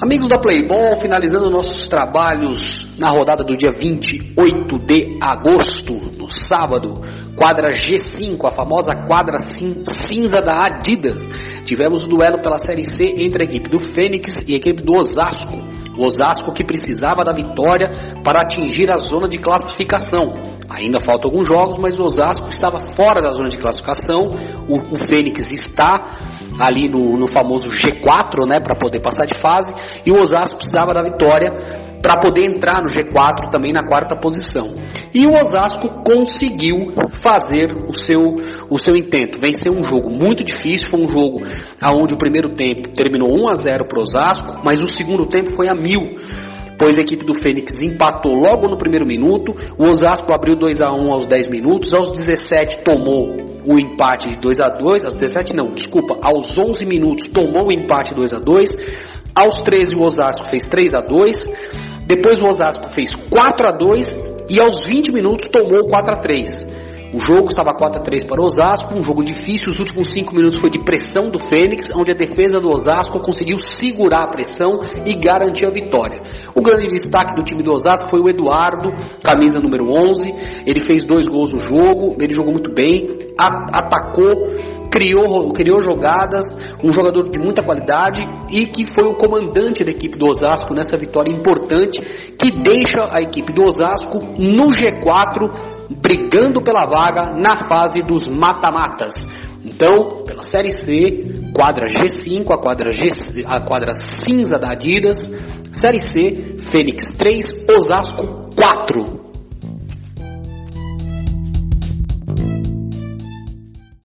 Amigos da Playboy, finalizando nossos trabalhos na rodada do dia 28 de agosto, no sábado, quadra G5, a famosa quadra cinza da Adidas. Tivemos o duelo pela Série C entre a equipe do Fênix e a equipe do Osasco. O Osasco que precisava da vitória para atingir a zona de classificação. Ainda faltam alguns jogos, mas o Osasco estava fora da zona de classificação. O, o Fênix está ali no, no famoso G4, né, para poder passar de fase, e o Osasco precisava da vitória para poder entrar no G4 também na quarta posição. E o Osasco conseguiu fazer o seu, o seu intento, vencer um jogo muito difícil, foi um jogo aonde o primeiro tempo terminou 1 a 0 para o Osasco, mas o segundo tempo foi a mil pois a equipe do Fênix empatou logo no primeiro minuto, o Osasco abriu 2 a 1 aos 10 minutos, aos 17 tomou o empate de 2 a 2, aos 17 não, desculpa, aos 11 minutos tomou o empate 2 a 2, aos 13 o Osasco fez 3 a 2, depois o Osasco fez 4 a 2 e aos 20 minutos tomou 4 a 3. O jogo estava 4 a 3 para o Osasco, um jogo difícil. Os últimos 5 minutos foi de pressão do Fênix, onde a defesa do Osasco conseguiu segurar a pressão e garantir a vitória. O grande destaque do time do Osasco foi o Eduardo, camisa número 11. Ele fez dois gols no jogo, ele jogou muito bem, atacou criou, criou jogadas, um jogador de muita qualidade e que foi o comandante da equipe do Osasco nessa vitória importante que deixa a equipe do Osasco no G4 brigando pela vaga na fase dos mata-matas. Então, pela Série C, quadra G5, a quadra, G, a quadra cinza da Adidas, Série C, Fênix 3, Osasco 4.